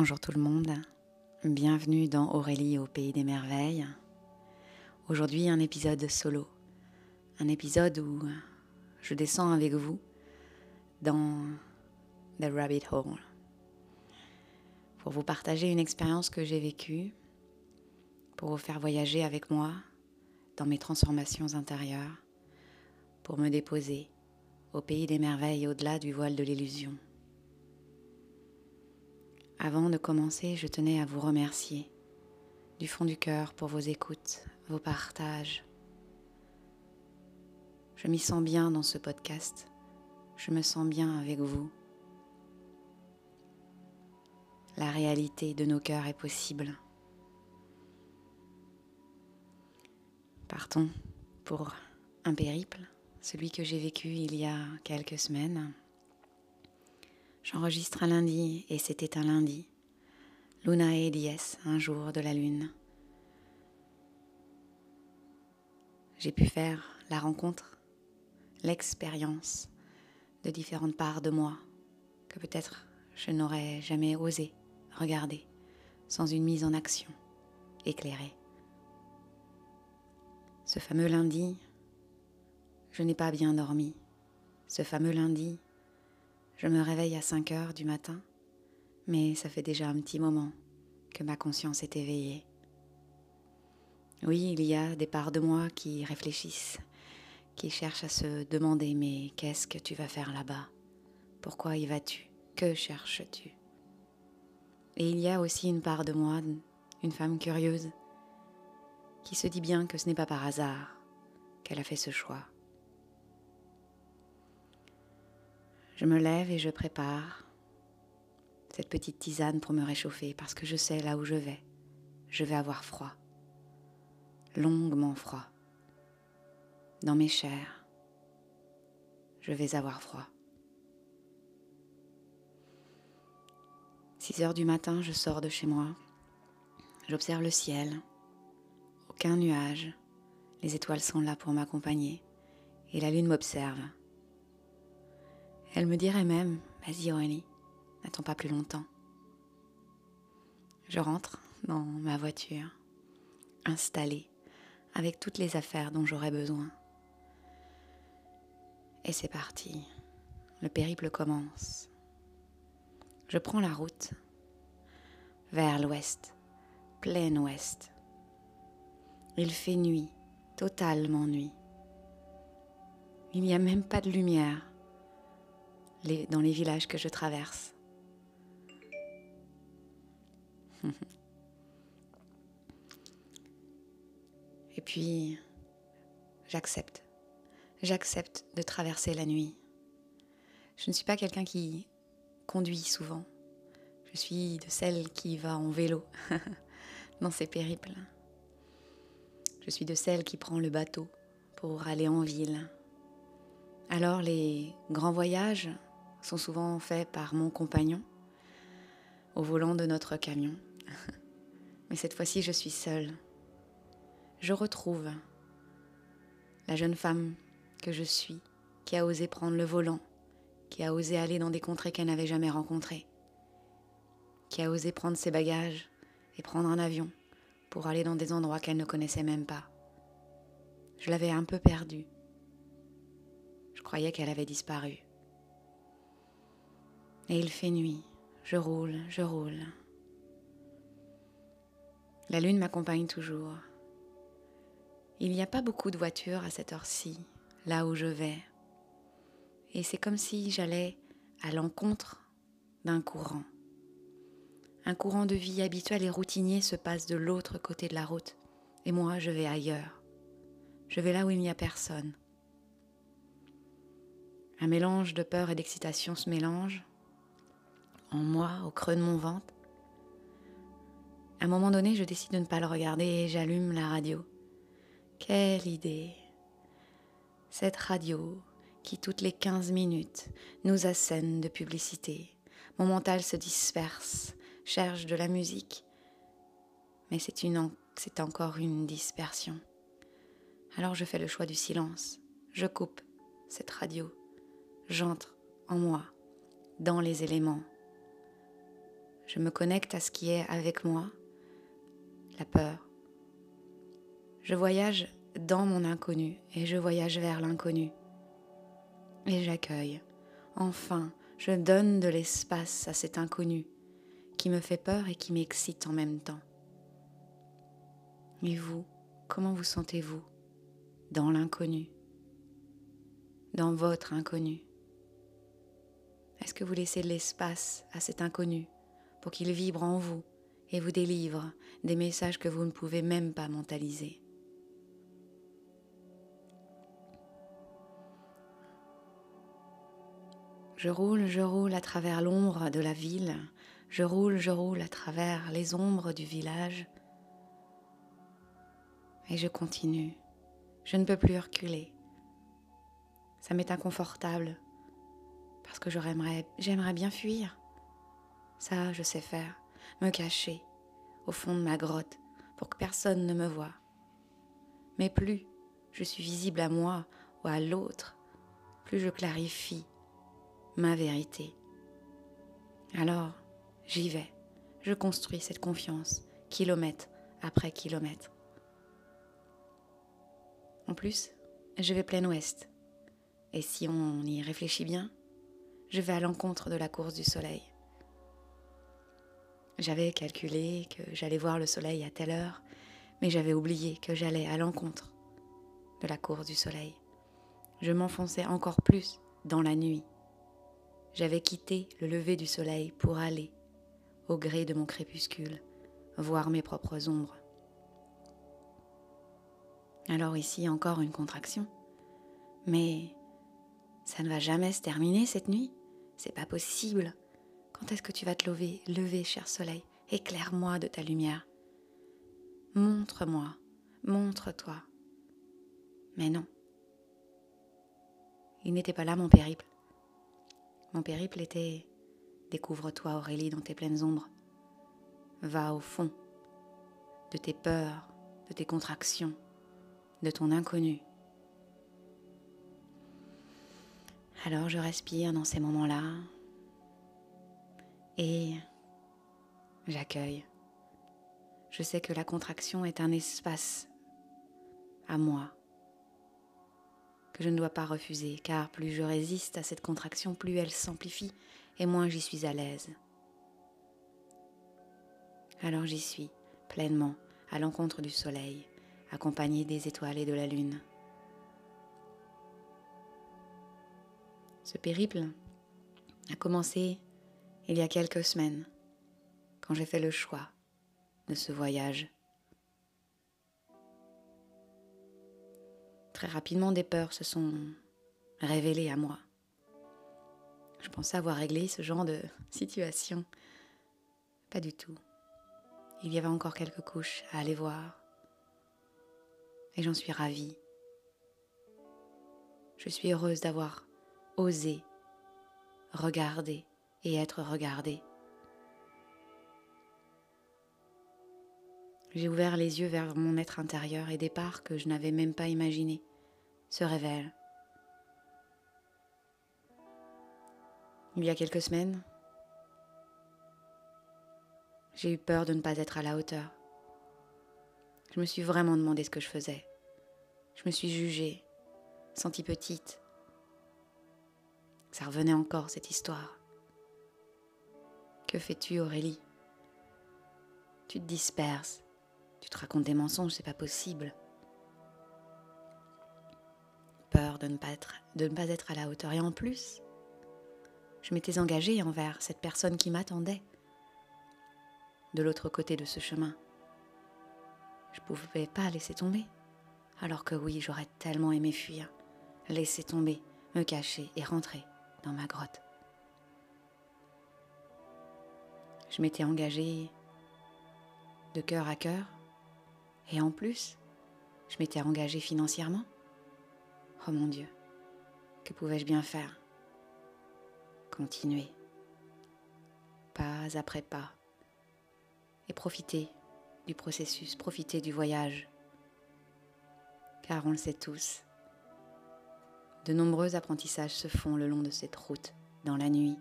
Bonjour tout le monde, bienvenue dans Aurélie au pays des merveilles. Aujourd'hui un épisode solo, un épisode où je descends avec vous dans The Rabbit Hole pour vous partager une expérience que j'ai vécue, pour vous faire voyager avec moi dans mes transformations intérieures, pour me déposer au pays des merveilles au-delà du voile de l'illusion. Avant de commencer, je tenais à vous remercier du fond du cœur pour vos écoutes, vos partages. Je m'y sens bien dans ce podcast. Je me sens bien avec vous. La réalité de nos cœurs est possible. Partons pour un périple, celui que j'ai vécu il y a quelques semaines. J'enregistre un lundi et c'était un lundi. Luna et Dies, un jour de la lune. J'ai pu faire la rencontre, l'expérience de différentes parts de moi que peut-être je n'aurais jamais osé regarder sans une mise en action éclairée. Ce fameux lundi, je n'ai pas bien dormi. Ce fameux lundi, je me réveille à 5 heures du matin, mais ça fait déjà un petit moment que ma conscience est éveillée. Oui, il y a des parts de moi qui réfléchissent, qui cherchent à se demander mais qu'est-ce que tu vas faire là-bas? Pourquoi y vas-tu? Que cherches-tu? Et il y a aussi une part de moi, une femme curieuse, qui se dit bien que ce n'est pas par hasard qu'elle a fait ce choix. Je me lève et je prépare cette petite tisane pour me réchauffer parce que je sais là où je vais. Je vais avoir froid. Longuement froid. Dans mes chairs. Je vais avoir froid. 6 heures du matin, je sors de chez moi. J'observe le ciel. Aucun nuage. Les étoiles sont là pour m'accompagner. Et la lune m'observe. Elle me dirait même, vas-y Aurélie, n'attends pas plus longtemps. Je rentre dans ma voiture, installée, avec toutes les affaires dont j'aurais besoin. Et c'est parti, le périple commence. Je prends la route vers l'ouest, plein ouest. Il fait nuit, totalement nuit. Il n'y a même pas de lumière dans les villages que je traverse. Et puis, j'accepte. J'accepte de traverser la nuit. Je ne suis pas quelqu'un qui conduit souvent. Je suis de celle qui va en vélo dans ses périples. Je suis de celle qui prend le bateau pour aller en ville. Alors les grands voyages, sont souvent faits par mon compagnon au volant de notre camion. Mais cette fois-ci, je suis seule. Je retrouve la jeune femme que je suis, qui a osé prendre le volant, qui a osé aller dans des contrées qu'elle n'avait jamais rencontrées, qui a osé prendre ses bagages et prendre un avion pour aller dans des endroits qu'elle ne connaissait même pas. Je l'avais un peu perdue. Je croyais qu'elle avait disparu. Et il fait nuit. Je roule, je roule. La lune m'accompagne toujours. Il n'y a pas beaucoup de voitures à cette heure-ci, là où je vais. Et c'est comme si j'allais à l'encontre d'un courant. Un courant de vie habituel et routinier se passe de l'autre côté de la route. Et moi, je vais ailleurs. Je vais là où il n'y a personne. Un mélange de peur et d'excitation se mélange en moi, au creux de mon ventre. À un moment donné, je décide de ne pas le regarder et j'allume la radio. Quelle idée Cette radio qui, toutes les 15 minutes, nous assène de publicité. Mon mental se disperse, cherche de la musique, mais c'est, c'est encore une dispersion. Alors je fais le choix du silence. Je coupe cette radio. J'entre en moi, dans les éléments Je me connecte à ce qui est avec moi, la peur. Je voyage dans mon inconnu et je voyage vers l'inconnu. Et j'accueille. Enfin, je donne de l'espace à cet inconnu qui me fait peur et qui m'excite en même temps. Et vous, comment vous sentez-vous dans l'inconnu, dans votre inconnu? Est-ce que vous laissez de l'espace à cet inconnu? Pour qu'il vibre en vous et vous délivre des messages que vous ne pouvez même pas mentaliser Je roule, je roule à travers l'ombre de la ville, je roule, je roule à travers les ombres du village. Et je continue. Je ne peux plus reculer. Ça m'est inconfortable parce que j'aimerais, bien fuir. Ça, je sais faire, me cacher au fond de ma grotte pour que personne ne me voie. Mais plus je suis visible à moi ou à l'autre, plus je clarifie ma vérité. Alors, j'y vais. Je construis cette confiance, kilomètre après kilomètre. En plus, je vais plein ouest. Et si on y réfléchit bien, je vais à l'encontre de la course du soleil. J'avais calculé que j'allais voir le soleil à telle heure, mais j'avais oublié que j'allais à l'encontre de la course du soleil. Je m'enfonçais encore plus dans la nuit j'avais quitté le lever du soleil pour aller, au gré de mon crépuscule, voir mes propres ombres. Alors ici encore une contraction. Mais ça ne va jamais se terminer cette nuit. C'est pas possible. Quand est-ce que tu vas te lever, lever, cher soleil? Éclaire-moi de ta lumière. Montre-moi, montre-toi. Mais non. Il n'était pas là mon périple. Mon périple était Découvre-toi Aurélie dans tes pleines ombres. Va au fond de tes peurs, de tes contractions, de ton inconnu. Alors je respire dans ces moments-là et j'accueille. Je sais que la contraction est un espace à moi je ne dois pas refuser, car plus je résiste à cette contraction, plus elle s'amplifie et moins j'y suis à l'aise. Alors j'y suis, pleinement, à l'encontre du soleil, accompagné des étoiles et de la lune. Ce périple a commencé il y a quelques semaines, quand j'ai fait le choix de ce voyage Très rapidement, des peurs se sont révélées à moi. Je pensais avoir réglé ce genre de situation. Pas du tout. Il y avait encore quelques couches à aller voir. Et j'en suis ravie. Je suis heureuse d'avoir osé regarder et être regardée. J'ai ouvert les yeux vers mon être intérieur et des parts que je n'avais même pas imaginées se révèle. Il y a quelques semaines, j'ai eu peur de ne pas être à la hauteur. Je me suis vraiment demandé ce que je faisais. Je me suis jugée, sentie petite. Ça revenait encore, cette histoire. Que fais-tu, Aurélie? Tu te disperses. Tu te racontes des mensonges, c'est pas possible peur de ne, pas être, à la hauteur. Et en plus, je m'étais engagée envers cette personne qui m'attendait de l'autre côté de ce chemin. Je ne pouvais pas laisser tomber. Alors que oui, j'aurais tellement aimé fuir, laisser tomber, me cacher et rentrer dans ma grotte. Je m'étais engagée de cœur à cœur et en plus, je m'étais engagée financièrement. Oh mon Dieu, que pouvais-je bien faire? Continuer, pas après pas, et profiter du processus, profiter du voyage. Car on le sait tous, de nombreux apprentissages se font le long de cette route, dans la nuit,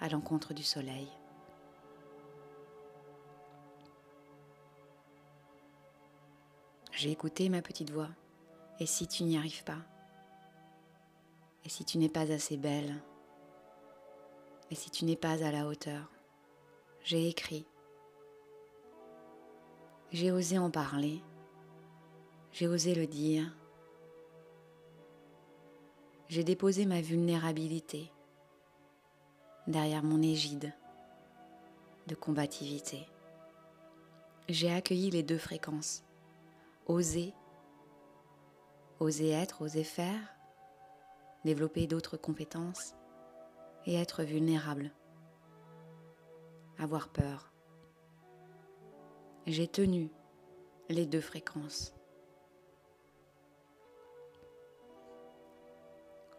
à l'encontre du soleil. J'ai écouté ma petite voix. Et si tu n'y arrives pas? Et si tu n'es pas assez belle? Et si tu n'es pas à la hauteur? J'ai écrit. J'ai osé en parler. J'ai osé le dire. J'ai déposé ma vulnérabilité derrière mon égide de combativité. J'ai accueilli les deux fréquences. Oser, oser être, oser faire, développer d'autres compétences et être vulnérable. Avoir peur. J'ai tenu les deux fréquences.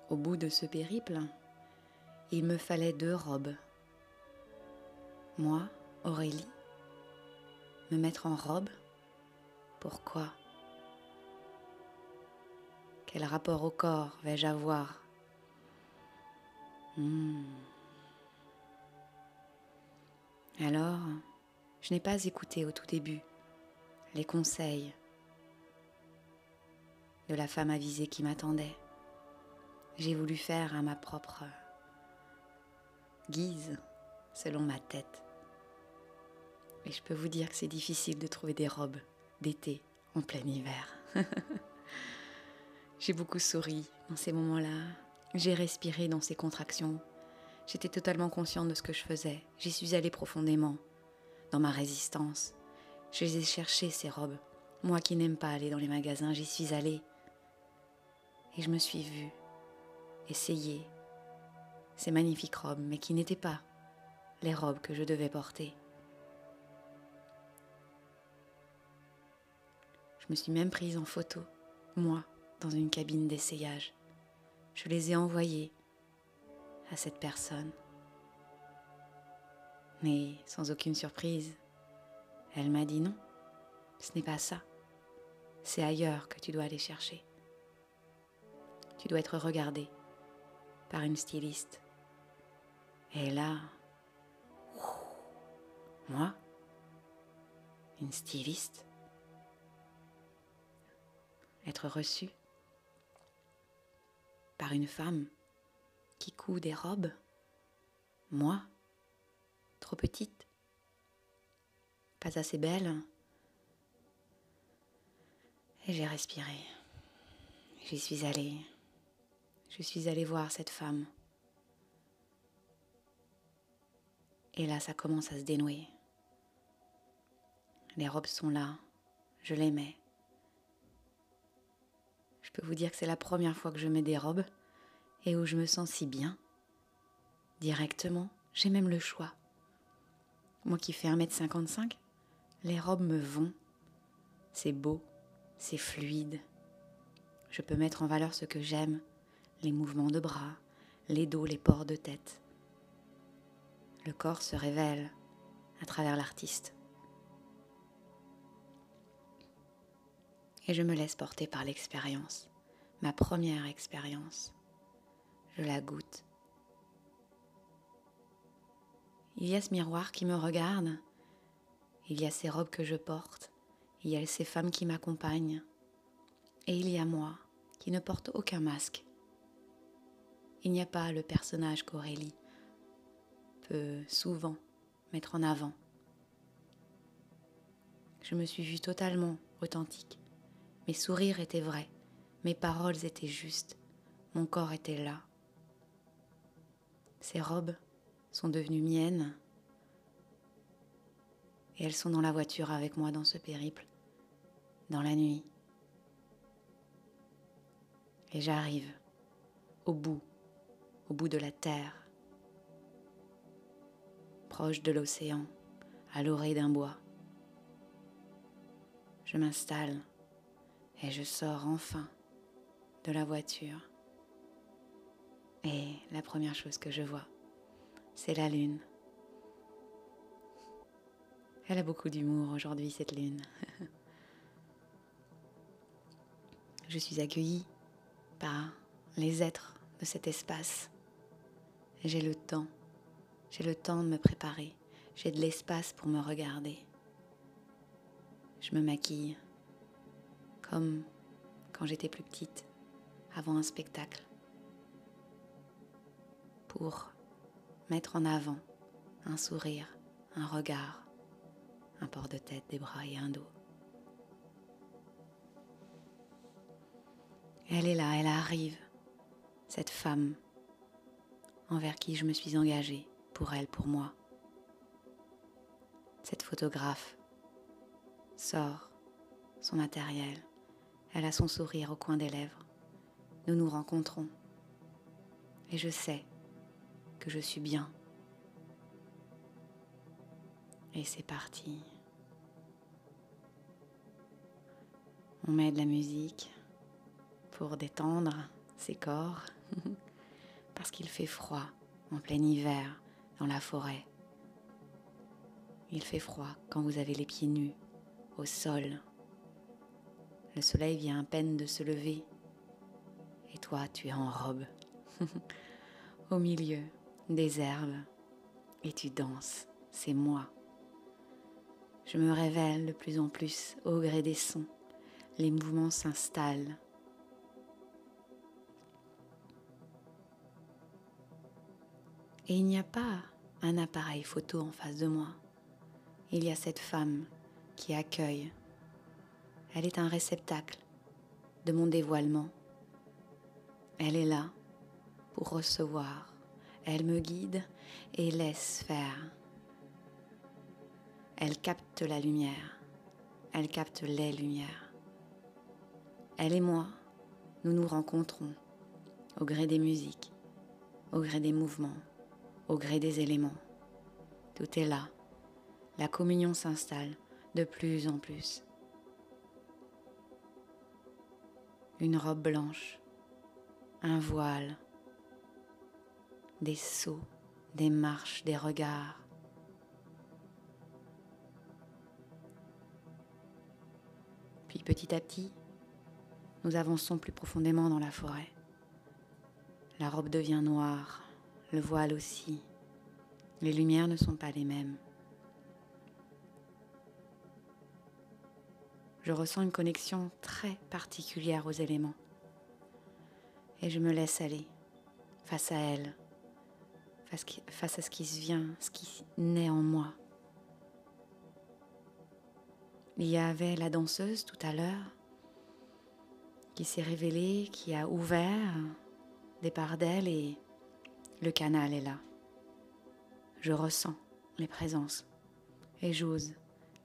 Au bout de ce périple, il me fallait deux robes. Moi, Aurélie, me mettre en robe Pourquoi Quel rapport au corps vais-je avoir? Hmm. Alors, je n'ai pas écouté au tout début les conseils de la femme avisée qui m'attendait j'ai voulu faire à ma propre guise, selon ma tête. Et je peux vous dire que c'est difficile de trouver des robes d'été en plein hiver. J'ai beaucoup souri dans ces moments-là. J'ai respiré dans ces contractions. J'étais totalement consciente de ce que je faisais. J'y suis allée profondément, dans ma résistance. Je les ai cherchées, ces robes. Moi qui n'aime pas aller dans les magasins, j'y suis allée. Et je me suis vue essayer ces magnifiques robes, mais qui n'étaient pas les robes que je devais porter. Je me suis même prise en photo, moi, dans une cabine d'essayage. Je les ai envoyées à cette personne. Mais sans aucune surprise, elle m'a dit non, ce n'est pas ça. C'est ailleurs que tu dois aller chercher. Tu dois être regardé par une styliste. Et là, moi, une styliste, être reçue par une femme qui coud des robes, moi, trop petite, pas assez belle. Et j'ai respiré. J'y suis allée je suis allée voir cette femme. Et là, ça commence à se dénouer. Les robes sont là, je les mets. Je peux vous dire que c'est la première fois que je mets des robes et où je me sens si bien. Directement, j'ai même le choix. Moi qui fais 1m55, les robes me vont. C'est beau, c'est fluide. Je peux mettre en valeur ce que j'aime, les mouvements de bras, les dos, les pores de tête. Le corps se révèle à travers l'artiste. Et je me laisse porter par l'expérience, ma première expérience. Je la goûte. Il y a ce miroir qui me regarde, il y a ces robes que je porte, il y a ces femmes qui m'accompagnent, et il y a moi qui ne porte aucun masque il n'y a pas le personnage qu'Aurélie peut souvent mettre en avant. Je me suis vue totalement authentique. Mes sourires étaient vrais, mes paroles étaient justes, mon corps était là. Ces robes sont devenues miennes et elles sont dans la voiture avec moi dans ce périple, dans la nuit. Et j'arrive au bout au bout de la terre, proche de l'océan, à l'oreille d'un bois. Je m'installe et je sors enfin de la voiture. Et la première chose que je vois, c'est la lune. Elle a beaucoup d'humour aujourd'hui, cette lune. je suis accueillie par les êtres de cet espace j'ai le temps. J'ai le temps de me préparer. J'ai de l'espace pour me regarder. Je me maquille. Comme quand j'étais plus petite, avant un spectacle, pour mettre en avant un sourire, un regard, un port de tête, des bras et un dos. Elle est là, elle arrive, cette femme envers qui je me suis engagée, pour elle, pour moi. Cette photographe sort son matériel, elle a son sourire au coin des lèvres. Nous nous rencontrons et je sais que je suis bien. Et c'est parti. On met de la musique pour détendre ses corps parce qu'il fait froid en plein hiver dans la forêt. Il fait froid quand vous avez les pieds nus au sol. Le soleil vient à peine de se lever et toi tu es en robe au milieu des herbes et tu danses, c'est moi. Je me révèle de plus en plus au gré des sons, les mouvements s'installent Et il n'y a pas un appareil photo en face de moi. Il y a cette femme qui accueille. Elle est un réceptacle de mon dévoilement. Elle est là pour recevoir. Elle me guide et laisse faire. Elle capte la lumière. Elle capte les lumières. Elle et moi, nous nous rencontrons au gré des musiques, au gré des mouvements, au gré des éléments. Tout est là. La communion s'installe de plus en plus. Une robe blanche, un voile, des sauts, des marches, des regards. Puis petit à petit, nous avançons plus profondément dans la forêt. La robe devient noire, le voile aussi. Les lumières ne sont pas les mêmes. Je ressens une connexion très particulière aux éléments. Et je me laisse aller face à elle, face à ce qui se vient, ce qui naît en moi. Il y avait la danseuse tout à l'heure qui s'est révélée, qui a ouvert des parts d'elle et le canal est là. Je ressens les présences et j'ose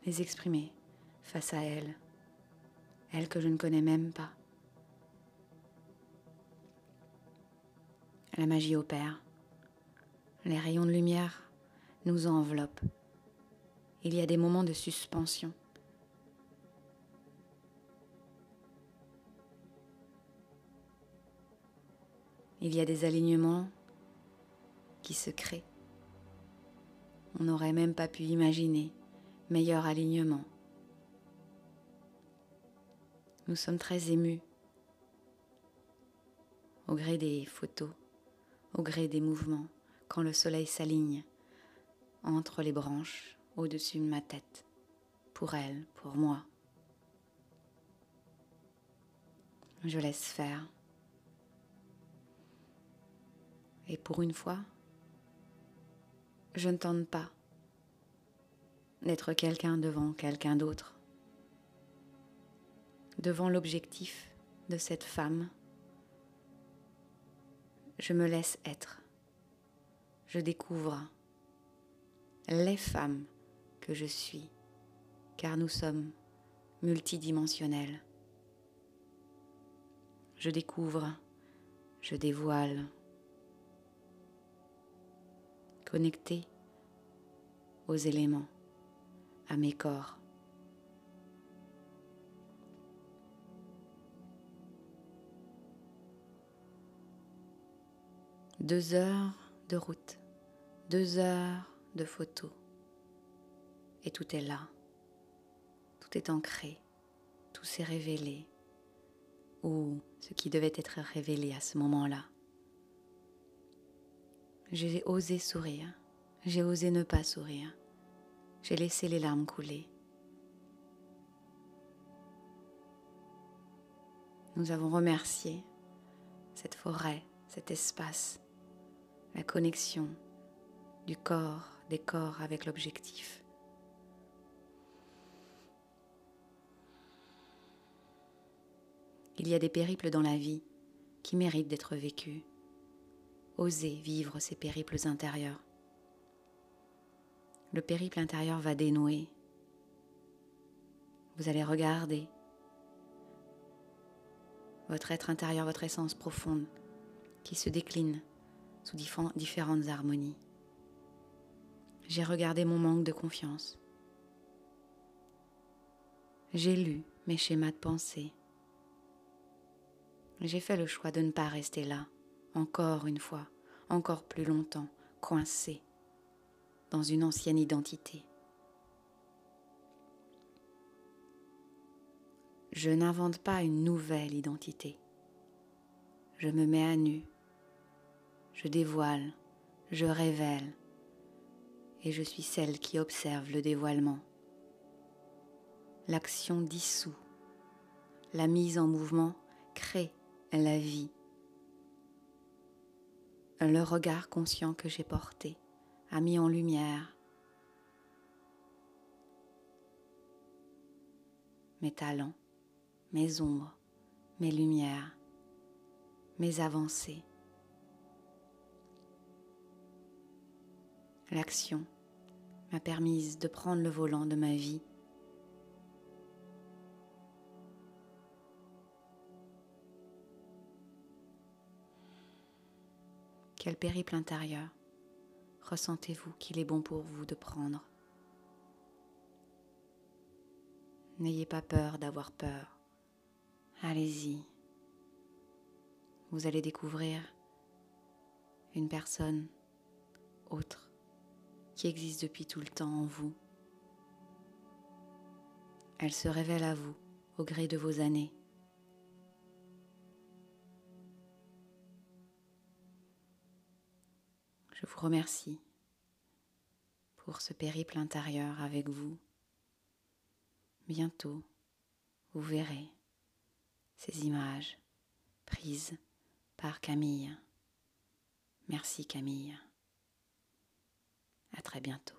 les exprimer face à elle, elle que je ne connais même pas. La magie opère. Les rayons de lumière nous enveloppent. Il y a des moments de suspension. Il y a des alignements qui se crée. On n'aurait même pas pu imaginer meilleur alignement. Nous sommes très émus au gré des photos, au gré des mouvements, quand le soleil s'aligne entre les branches au-dessus de ma tête, pour elle, pour moi. Je laisse faire. Et pour une fois, je ne tente pas d'être quelqu'un devant quelqu'un d'autre, devant l'objectif de cette femme. Je me laisse être. Je découvre les femmes que je suis, car nous sommes multidimensionnels. Je découvre, je dévoile, connecté aux éléments, à mes corps. Deux heures de route, deux heures de photos. Et tout est là. Tout est ancré. Tout s'est révélé. Ou ce qui devait être révélé à ce moment-là. J'ai osé sourire, j'ai osé ne pas sourire, j'ai laissé les larmes couler. nous avons remercié cette forêt, cet espace, la connexion du corps, des corps avec l'objectif. Il y a des périples dans la vie qui méritent d'être vécus. Osez vivre ces périples intérieurs. Le périple intérieur va dénouer. Vous allez regarder votre être intérieur, votre essence profonde qui se décline sous différentes harmonies. J'ai regardé mon manque de confiance. J'ai lu mes schémas de pensée. J'ai fait le choix de ne pas rester là, encore une fois, encore plus longtemps, coincé dans une ancienne identité. Je n'invente pas une nouvelle identité. Je me mets à nu. Je dévoile, je révèle, et je suis celle qui observe le dévoilement. L'action dissout, la mise en mouvement crée la vie. Le regard conscient que j'ai porté a mis en lumière mes talents, mes ombres, mes lumières, mes avancées. L'action m'a permise de prendre le volant de ma vie. Quel périple intérieur ressentez-vous qu'il est bon pour vous de prendre? N'ayez pas peur d'avoir peur. Allez-y. Vous allez découvrir une personne autre qui existe depuis tout le temps en vous. Elle se révèle à vous au gré de vos années. Je vous remercie pour ce périple intérieur avec vous. Bientôt, vous verrez ces images prises par Camille. Merci Camille. À très bientôt.